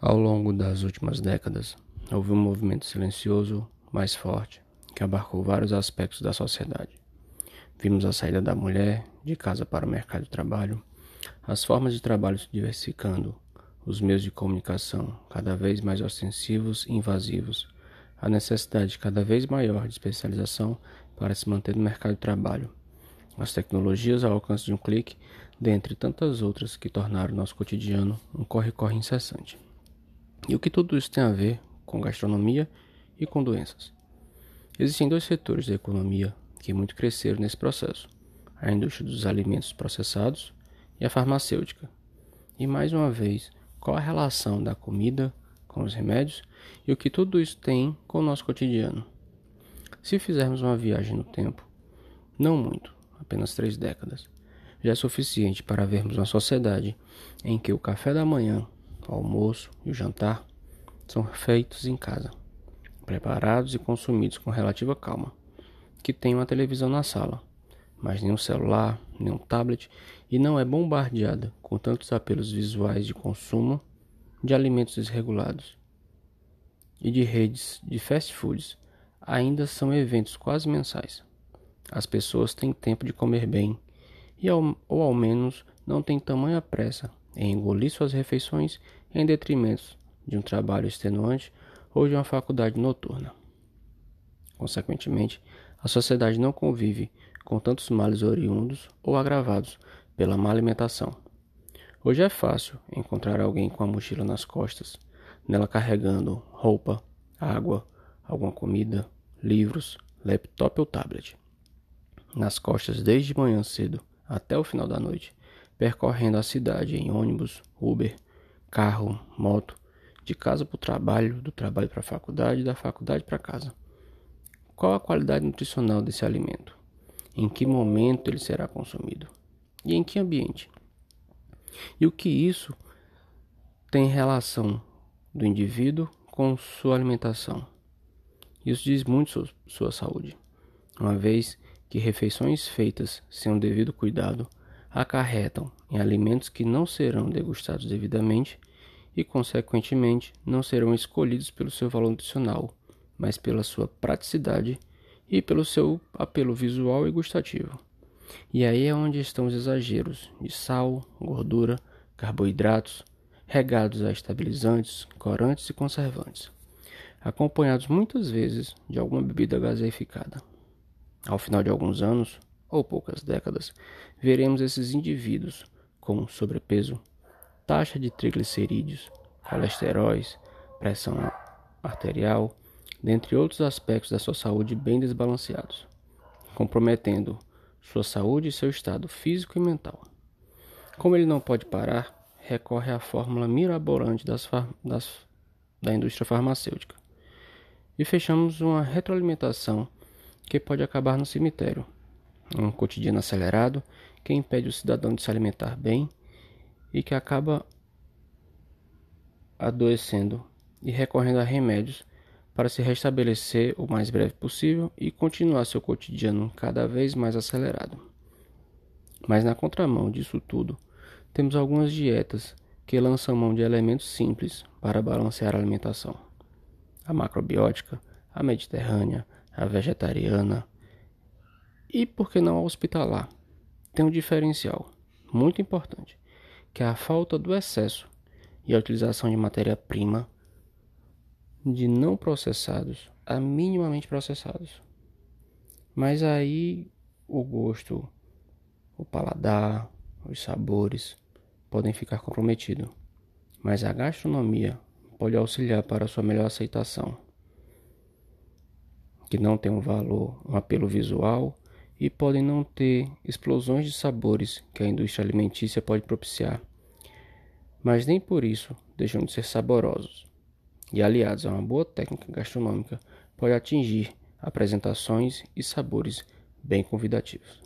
Ao longo das últimas décadas, houve um movimento silencioso, mais forte, que abarcou vários aspectos da sociedade. Vimos a saída da mulher de casa para o mercado de trabalho, as formas de trabalho se diversificando, os meios de comunicação cada vez mais ostensivos e invasivos, a necessidade cada vez maior de especialização para se manter no mercado de trabalho, as tecnologias ao alcance de um clique, dentre tantas outras que tornaram nosso cotidiano um corre-corre incessante. E o que tudo isso tem a ver com gastronomia e com doenças? Existem dois setores da economia que muito cresceram nesse processo: a indústria dos alimentos processados e a farmacêutica. E mais uma vez, qual a relação da comida com os remédios e o que tudo isso tem com o nosso cotidiano? Se fizermos uma viagem no tempo, não muito, apenas três décadas, já é suficiente para vermos uma sociedade em que o café da manhã o almoço e o jantar são feitos em casa, preparados e consumidos com relativa calma, que tem uma televisão na sala, mas nem um celular, nem um tablet e não é bombardeada com tantos apelos visuais de consumo de alimentos desregulados e de redes de fast foods ainda são eventos quase mensais. As pessoas têm tempo de comer bem e ao, ou ao menos não têm tamanha pressa em engolir suas refeições em detrimento de um trabalho extenuante ou de uma faculdade noturna. Consequentemente, a sociedade não convive com tantos males oriundos ou agravados pela má alimentação. Hoje é fácil encontrar alguém com a mochila nas costas, nela carregando roupa, água, alguma comida, livros, laptop ou tablet. Nas costas desde manhã cedo até o final da noite, percorrendo a cidade em ônibus, Uber, carro, moto, de casa para o trabalho, do trabalho para a faculdade, da faculdade para casa. Qual a qualidade nutricional desse alimento? Em que momento ele será consumido? E em que ambiente? E o que isso tem relação do indivíduo com sua alimentação? Isso diz muito sobre sua saúde, uma vez que refeições feitas sem o devido cuidado acarretam em alimentos que não serão degustados devidamente e, consequentemente, não serão escolhidos pelo seu valor nutricional, mas pela sua praticidade e pelo seu apelo visual e gustativo. E aí é onde estão os exageros de sal, gordura, carboidratos, regados a estabilizantes, corantes e conservantes, acompanhados muitas vezes de alguma bebida gaseificada. Ao final de alguns anos, ou poucas décadas, veremos esses indivíduos com sobrepeso, taxa de triglicerídeos, colesteróis, pressão arterial, dentre outros aspectos da sua saúde bem desbalanceados, comprometendo sua saúde e seu estado físico e mental. Como ele não pode parar, recorre à fórmula mirabolante das, das, da indústria farmacêutica. E fechamos uma retroalimentação que pode acabar no cemitério um cotidiano acelerado que impede o cidadão de se alimentar bem e que acaba adoecendo e recorrendo a remédios para se restabelecer o mais breve possível e continuar seu cotidiano cada vez mais acelerado. Mas na contramão disso tudo, temos algumas dietas que lançam mão de elementos simples para balancear a alimentação. A macrobiótica, a mediterrânea, a vegetariana, e por que não hospitalar? Tem um diferencial muito importante, que é a falta do excesso e a utilização de matéria-prima de não processados a minimamente processados. Mas aí o gosto, o paladar, os sabores podem ficar comprometidos. Mas a gastronomia pode auxiliar para sua melhor aceitação, que não tem um valor, um apelo visual e podem não ter explosões de sabores que a indústria alimentícia pode propiciar, mas nem por isso deixam de ser saborosos. E aliados a uma boa técnica gastronômica, pode atingir apresentações e sabores bem convidativos.